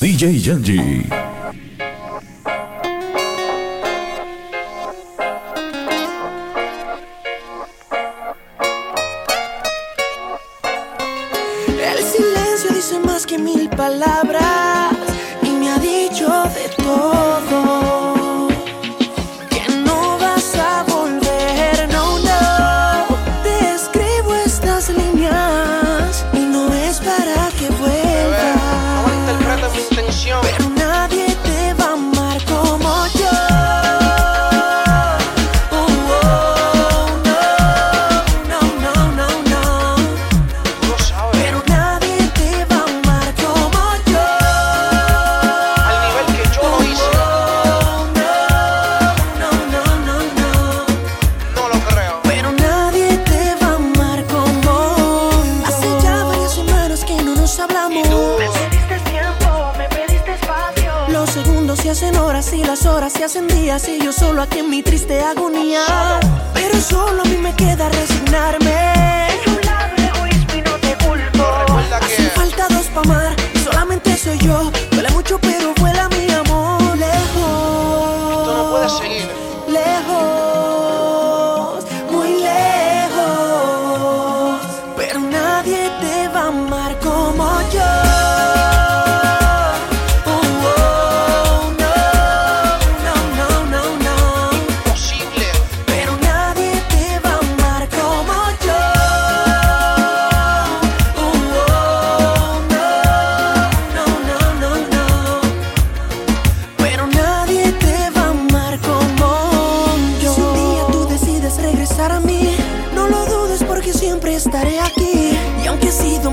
DJ Yanji. El silencio dice más que mil palabras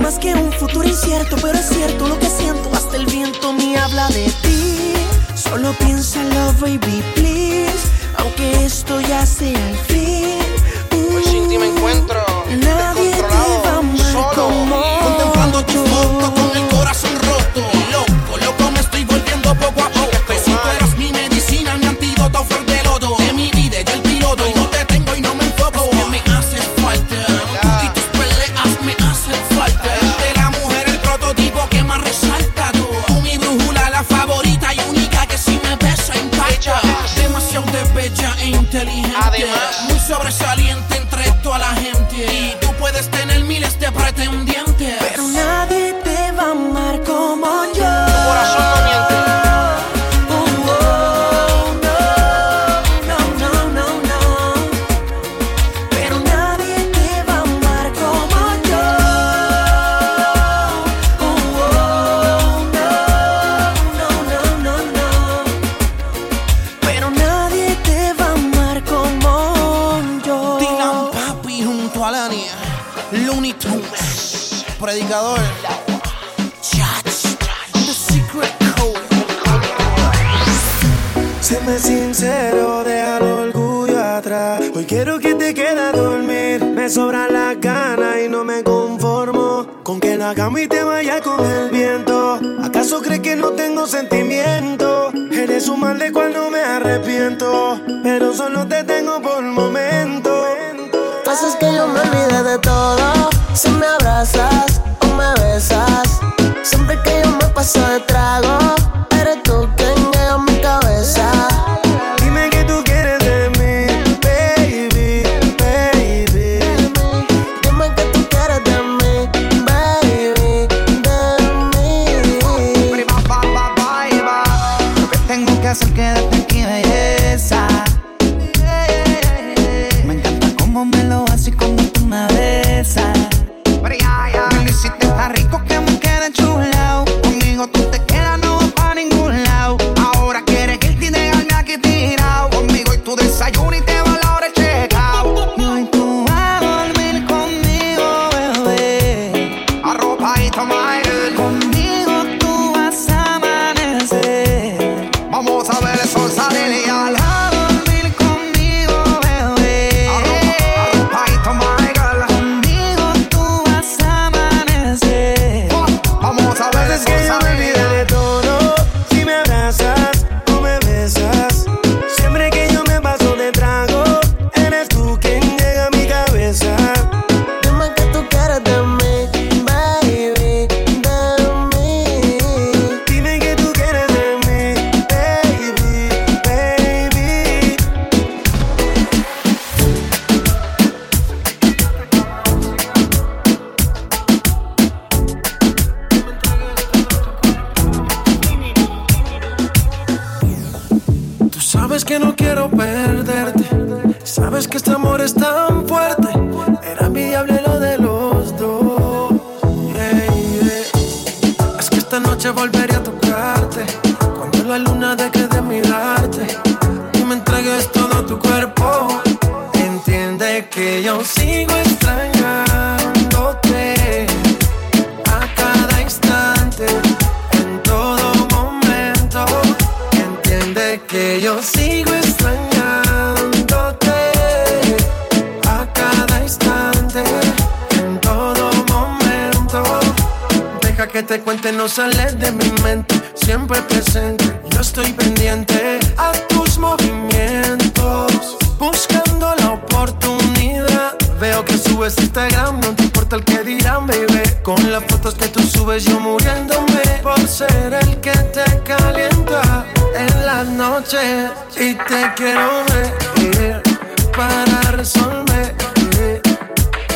más que un futuro incierto, pero es cierto lo que siento. Hasta el viento me habla de ti. Solo piénsalo, baby, please. Aunque esto ya sea el fin. Pues uh, sin ti me encuentro. Nadie te va a amar solo. Como contemplando tu foto con el corazón roto. Loco, loco, me estoy volviendo poco a poco. te cuente no sales de mi mente. Siempre presente, yo estoy pendiente a tus movimientos. Buscando la oportunidad. Veo que subes Instagram, no te importa el que dirán, baby. Con las fotos que tú subes, yo muriéndome por ser el que te calienta en las noches. Y te quiero ver para resolver.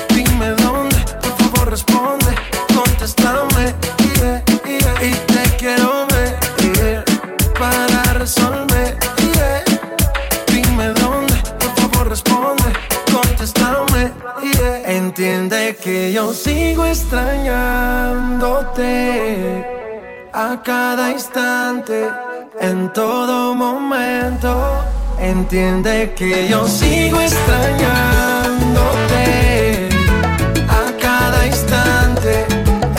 Dime dónde, por favor, responde. entiende que yo sigo extrañándote a cada instante, en todo momento. Entiende que yo sigo extrañándote a cada instante,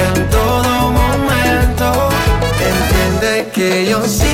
en todo momento. Entiende que yo sigo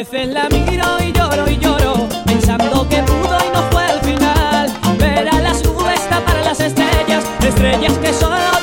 veces la miro y lloro y lloro, pensando que pudo y no fue el final. Ver a las nubes tapar las estrellas, estrellas que solo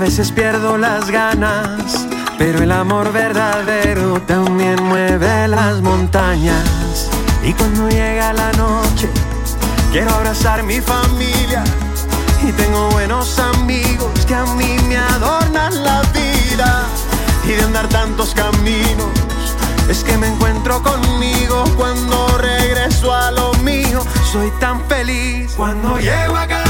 A veces pierdo las ganas, pero el amor verdadero también mueve las montañas. Y cuando llega la noche, quiero abrazar mi familia. Y tengo buenos amigos que a mí me adornan la vida. Y de andar tantos caminos, es que me encuentro conmigo cuando regreso a lo mío. Soy tan feliz cuando llego a casa.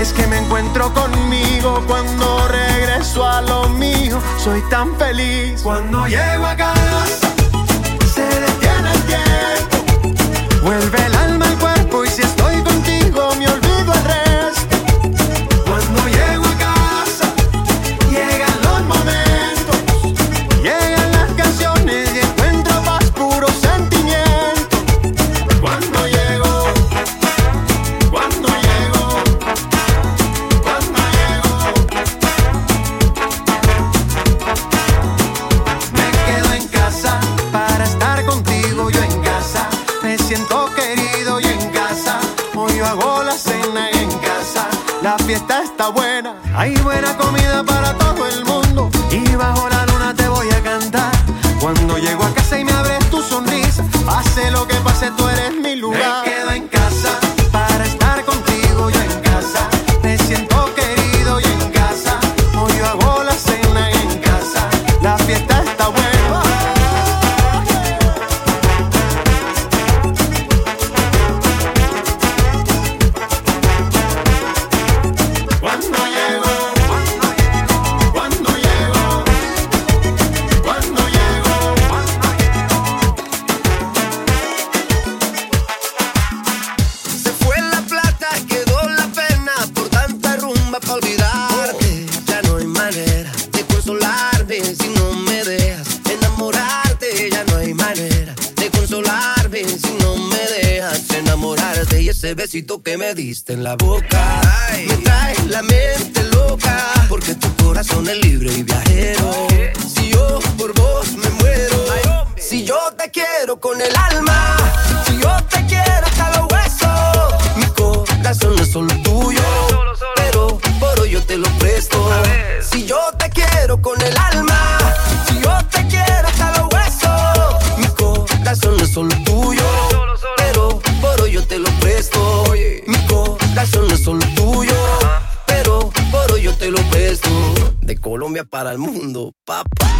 es que me encuentro conmigo cuando regreso a lo mío. Soy tan feliz cuando llego a casa. Se detiene el tiempo. Vuelve la ese besito que me diste en la boca. Me trae la mente loca, porque tu corazón es libre y viajero. Si yo por vos me muero, si yo te quiero con el alma, si yo te quiero hasta los huesos, mi corazón El mundo, papá.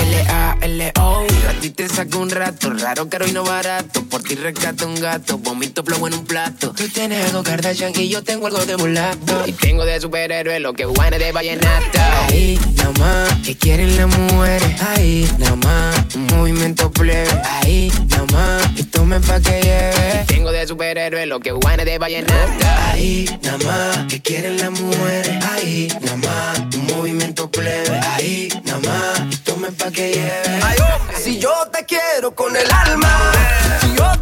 L-A-L-O A ti te saco un rato Raro, caro y no barato ti rescato un gato. Vomito flow en un plato. Tú tienes algo Kardashian Y yo tengo algo de mulato. Y tengo de superhéroe Lo que guana de vallenato. Ahí, nada más Que quieren las mujeres. Ahí, nada más Un movimiento plebe. Ahí, nada más Y tomen pa' que lleve. Y tengo de superhéroe Lo que guana de vallenato. Ahí, nada más Que quieren las mujeres. Ahí, nada más Un movimiento plebe. Ahí, nada más Y tomen pa' que lleve. Si yo te quiero con el alma, si yo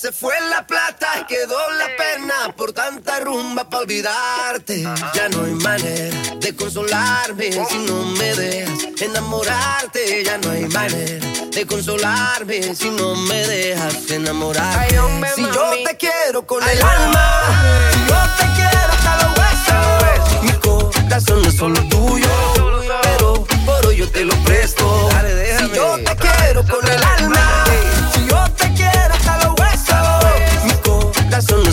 Se fue la plata y quedó la pena por tanta rumba para olvidarte. Ya no hay manera de consolarme si no me dejas enamorarte. Ya no hay manera de consolarme si no me dejas enamorarte. si yo te quiero con el alma, si yo te quiero hasta los huesos, mi corazón no es solo tuyo, pero por hoy yo te lo presto. Si yo te quiero con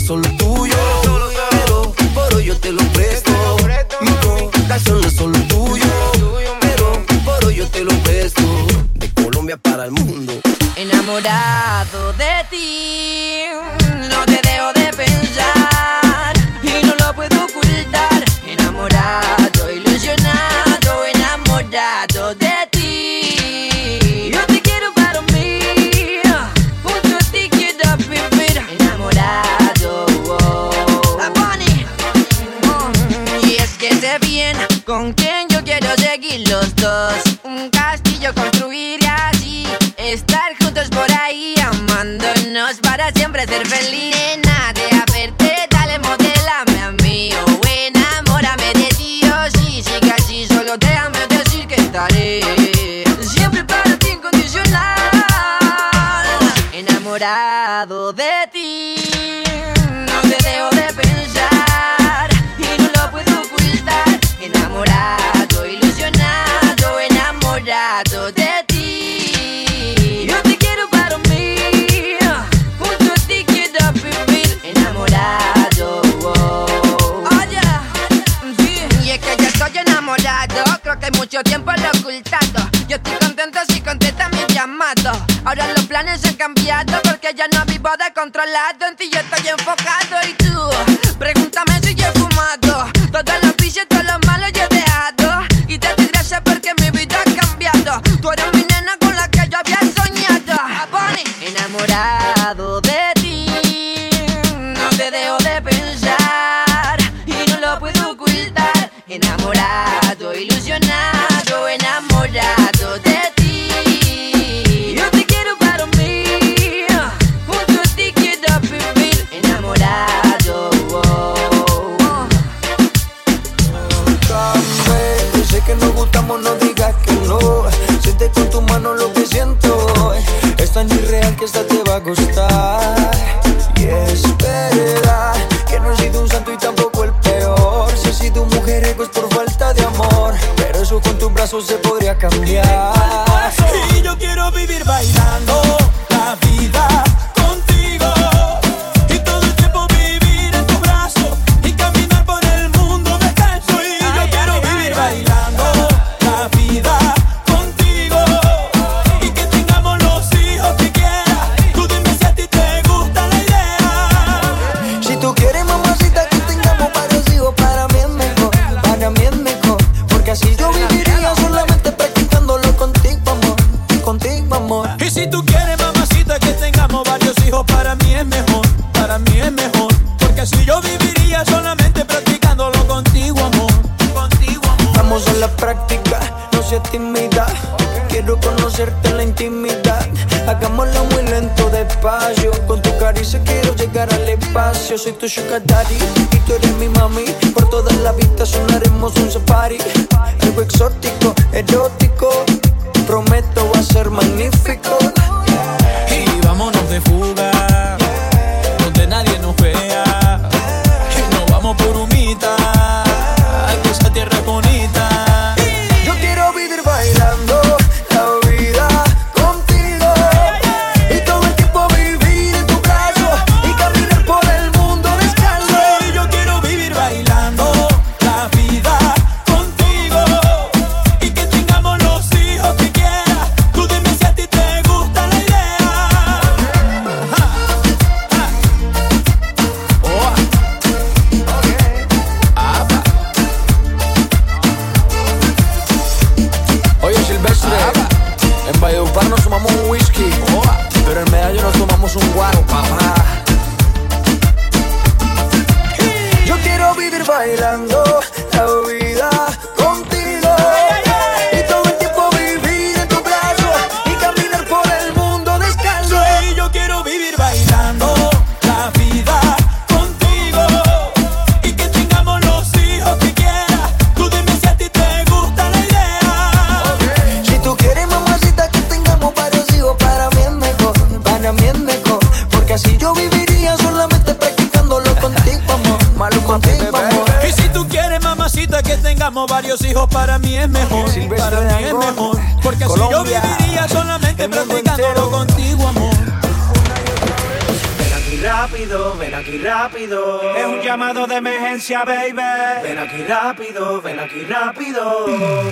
solo tuyo, pero por hoy yo te lo presto. Mi corazón es solo tuyo, pero por hoy yo te lo presto. De Colombia para el mundo. Enamorado de ti, Un castillo construir así estar juntos por ahí, amándonos para siempre ser feliz. Nena, de verte, dale, modélame a mí. O enamórame de ti, o sí, sigue así, solo déjame decir que estaré siempre para ti incondicional. Enamorado de ti, mucho tiempo lo ocultando. Yo estoy contento si contesta mi llamado. Ahora los planes han cambiado porque ya no vivo descontrolado. En ti yo estoy enfocado y tú, pregúntame si yo he fumado. Todos los vicios, todos los malos yo he dejado. Y te doy gracias porque mi vida ha cambiado. Tú eres mi nena con la que yo había soñado. Bunny. Enamorado de ti, no te dejo de pensar y no lo puedo ocultar. Enamorado, ilusionado, gustar. Y es verdad que no he sido un santo y tampoco el peor. Si he sido un mujeriego es por falta de amor. Pero eso con tus brazos se podría cambiar. Y yo quiero vivir bailando paz, yo soy tu sugar daddy y tú eres mi mami. Por toda la vista sonaremos un safari, algo exótico, erótico. Prometo va a ser magnífico emergencia, baby. Ven aquí rápido, ven aquí rápido.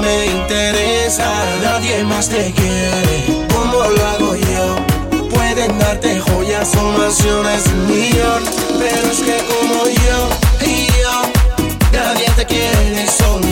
me interesa, nadie más te quiere. Como lo hago yo? Pueden darte joyas o mansiones un pero es que como yo y yo, nadie te quiere solo.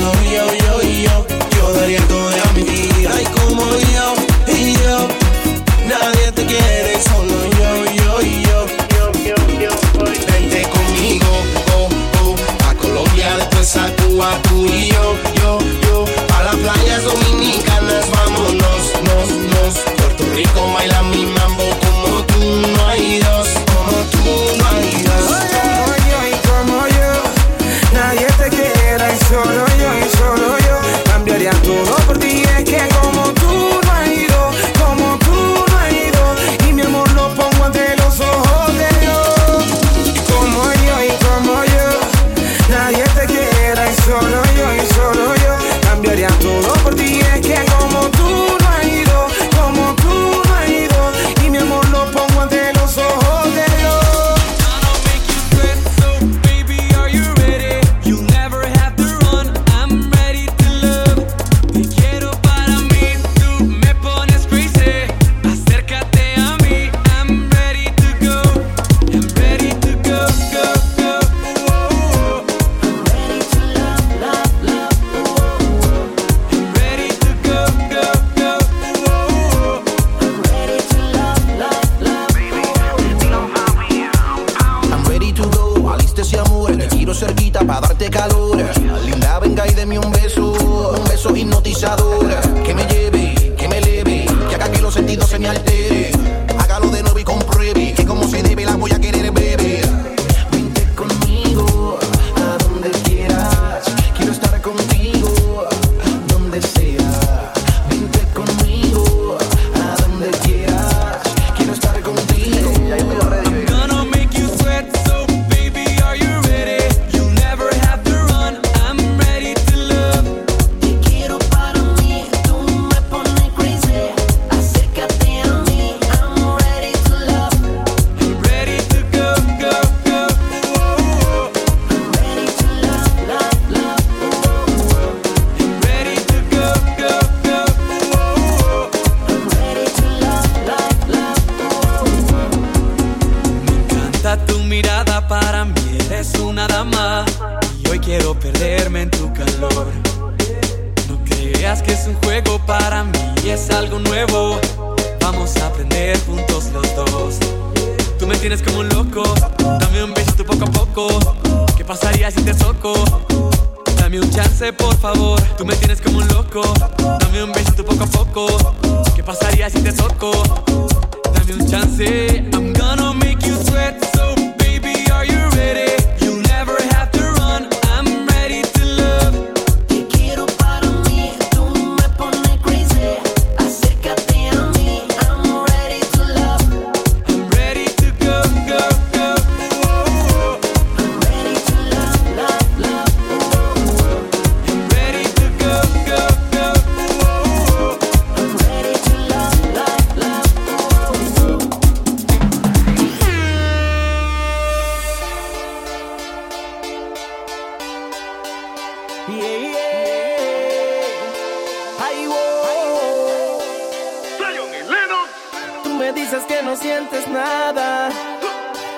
dices que no sientes nada.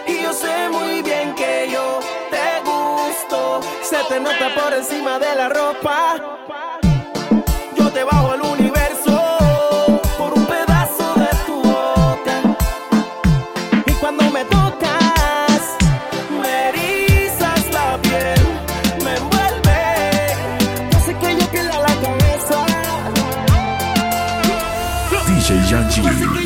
Y yo sé muy bien que yo te gusto. Se te nota por encima de la ropa. Yo te bajo al universo por un pedazo de tu boca. Y cuando me tocas, me erizas la piel, me envuelve. Hace que yo pierda la cabeza. DJ Yanchi.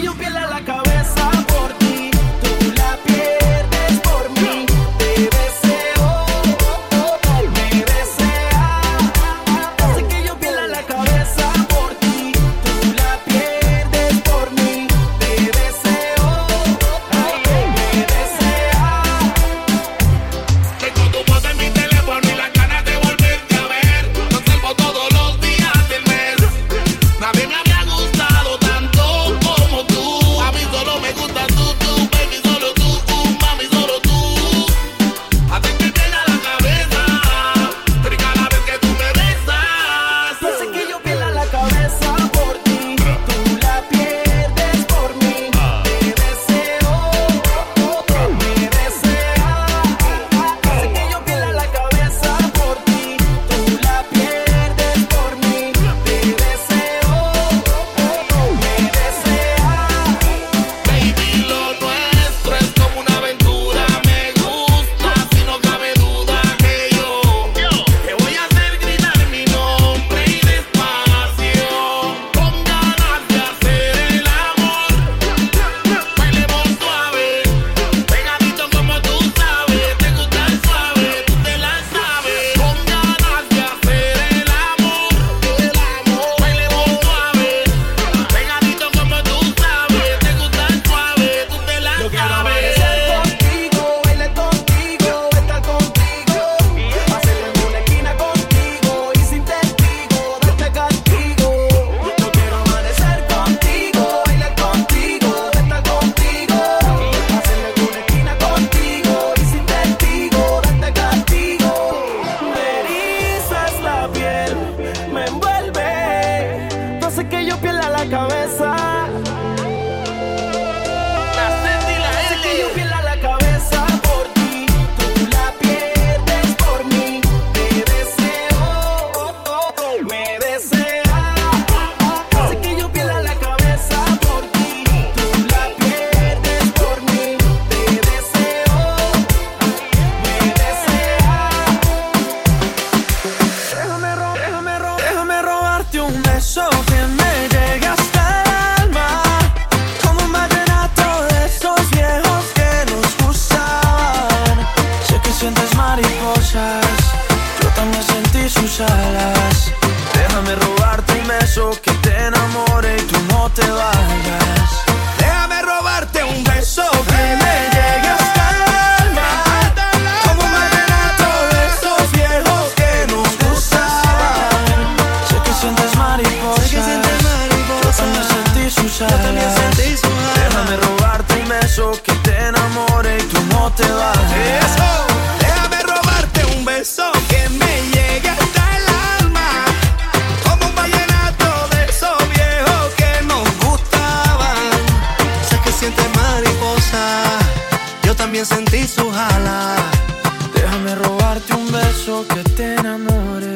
que te enamores.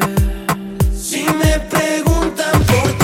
Si me preguntan por qué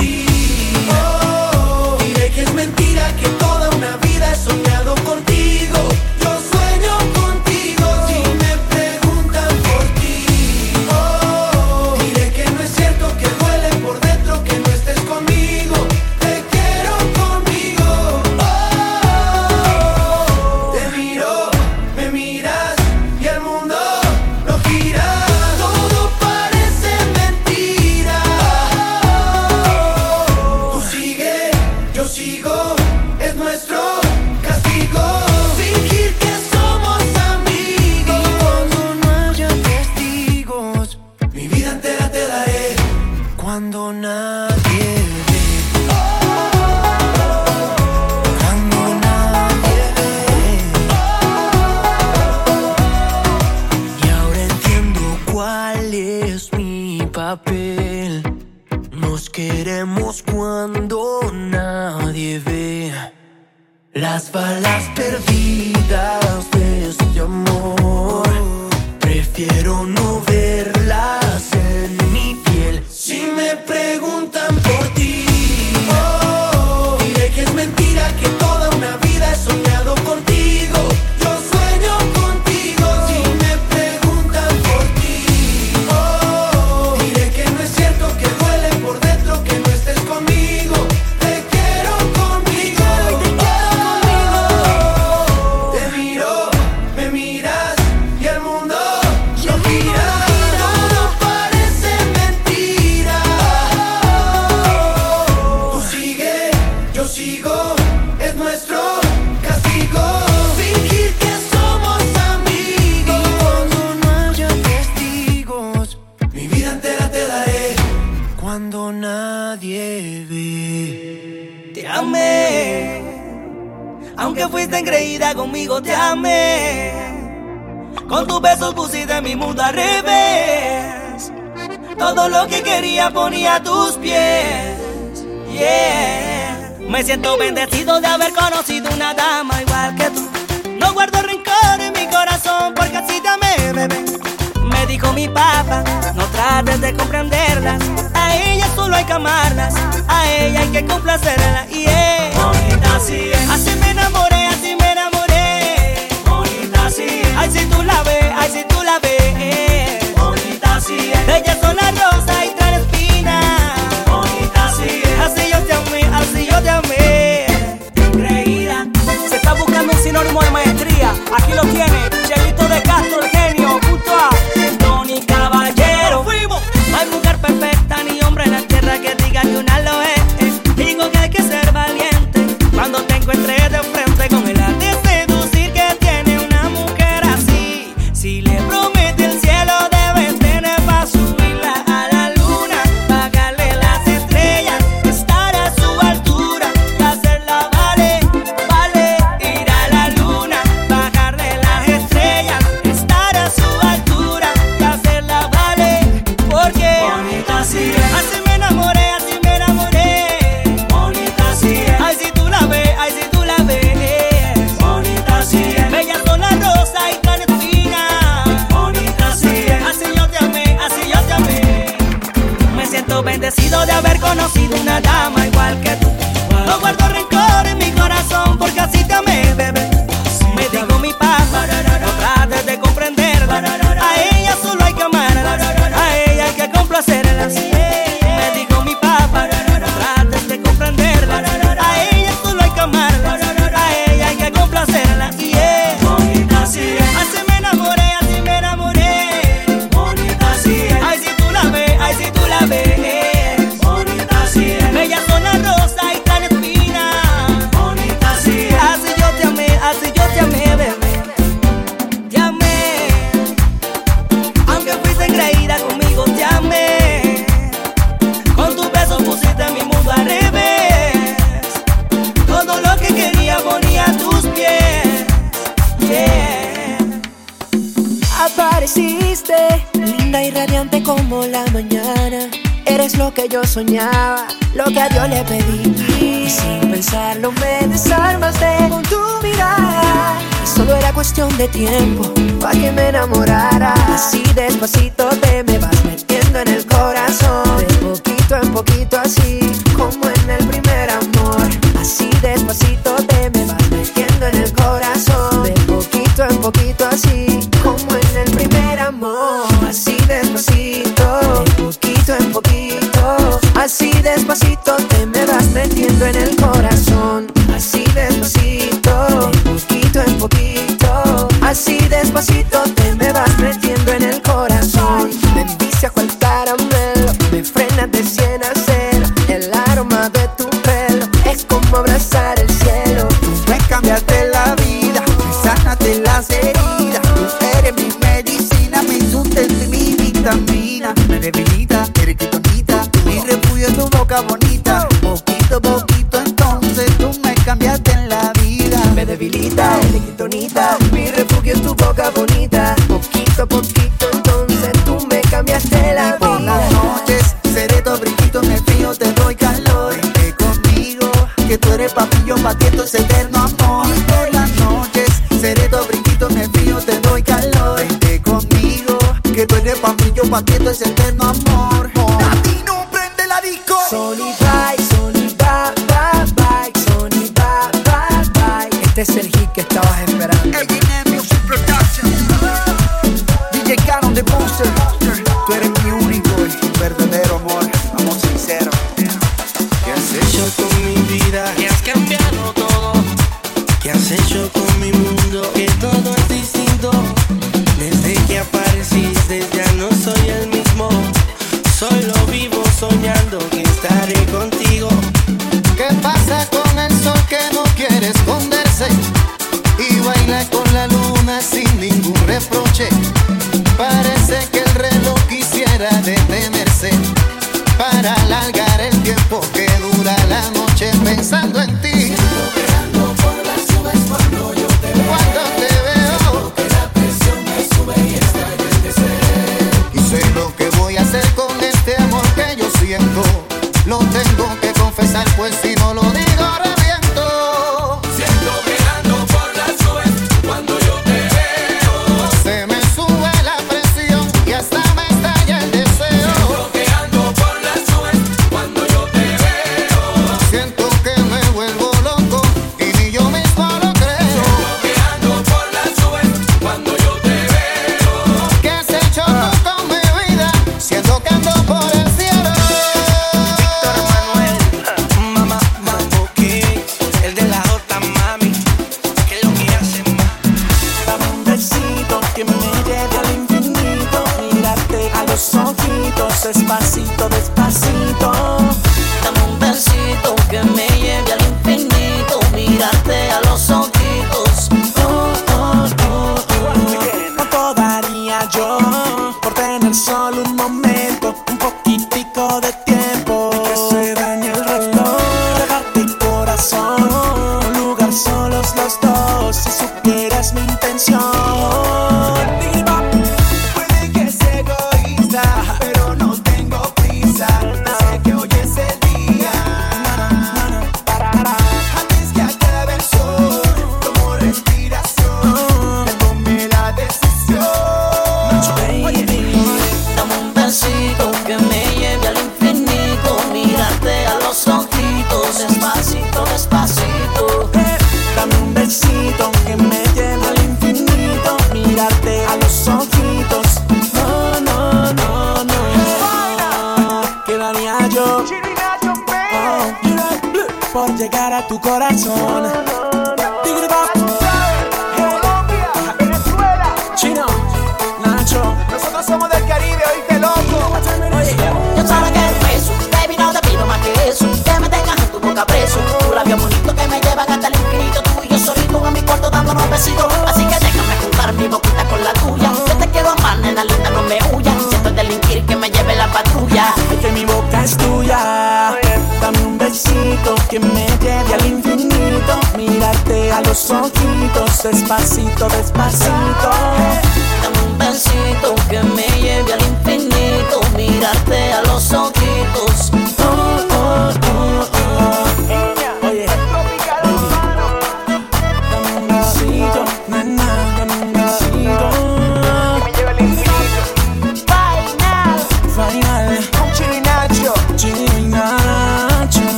Aunque fuiste engreída conmigo, te amé. Con tus besos pusiste mi mundo al revés. Todo lo que quería ponía a tus pies. Yeah. Me siento bendecido de haber conocido una dama igual que tú. No guardo rencor en mi corazón porque así te amé, bebé. Me dijo mi papá, no trates de comprenderlas a ella solo hay que amarlas, a ella hay que complacerla. Y yeah. bonita así es. Así me enamoré, así me enamoré. Bonita así es. Ay, si tú la ves, ay, si tú la ves. Bonita así es. Ella son una rosa y trae espina. Bonita así es. Así yo te amé, así yo te amé. Increíble. Se está buscando un sinónimo de maestría. Aquí lo tiene, Chelito de Castro. Tiempo pa' que me enamorara. Así despacito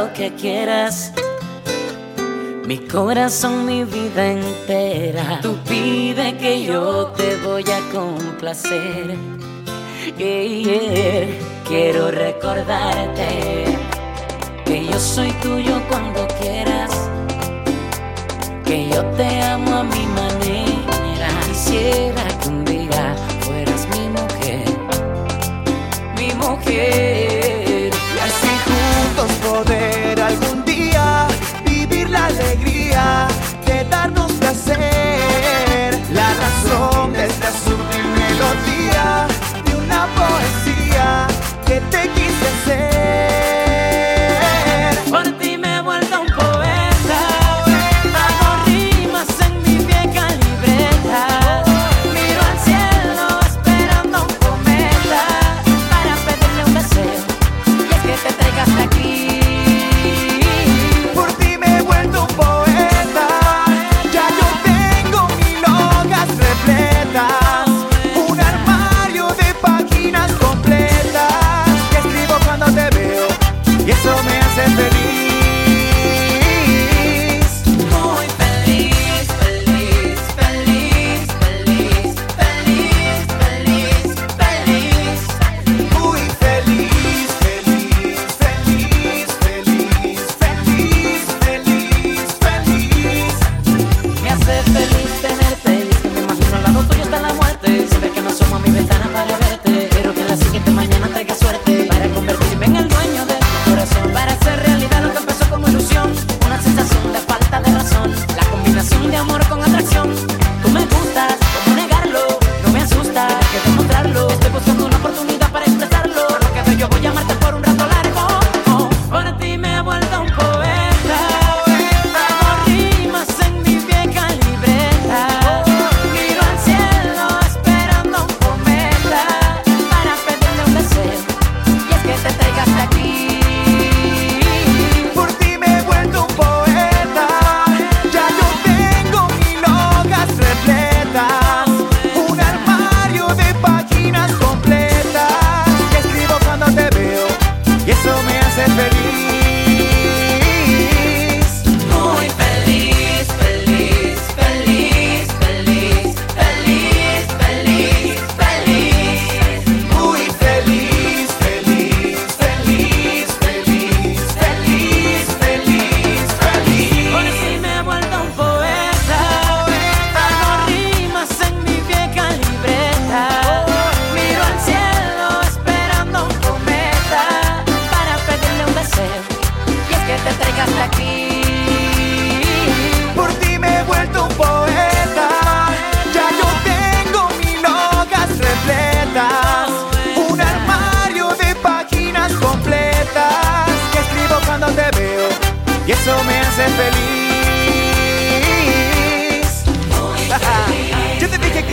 lo que quieras. Mi corazón, mi vida entera. Tú pide que yo te voy a complacer. Yeah. Quiero recordarte que yo soy tuyo cuando quieras. Que yo te amo a mi manera. Quisiera que un día fueras mi mujer. Mi mujer.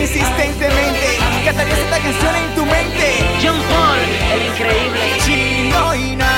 insistentemente. Cantarías esta canción en tu mente. John Paul, el increíble chino y nada.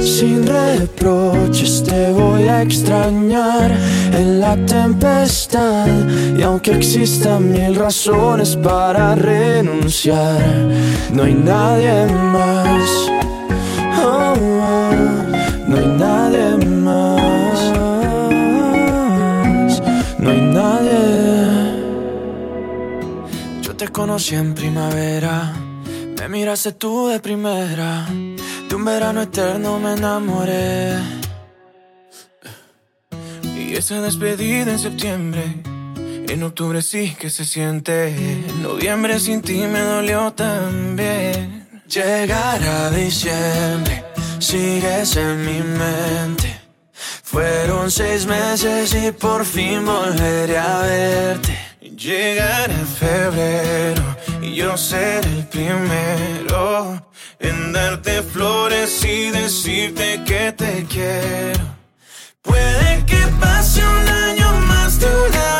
Sin reproches, te voy a extrañar en la tempestad. Y aunque existan mil razones para renunciar, no hay nadie más. Oh, no hay nadie más. No hay nadie. Yo te conocí en primavera. Me miraste tú de primera. De un verano eterno me enamoré. Y esa despedida en septiembre. En octubre sí que se siente. En noviembre sin ti me dolió también. Llegará diciembre. Sigues en mi mente. Fueron seis meses y por fin volveré a verte. Llegará febrero y yo seré el primero en darte flores y decirte que te quiero. Puede que pase un año más de una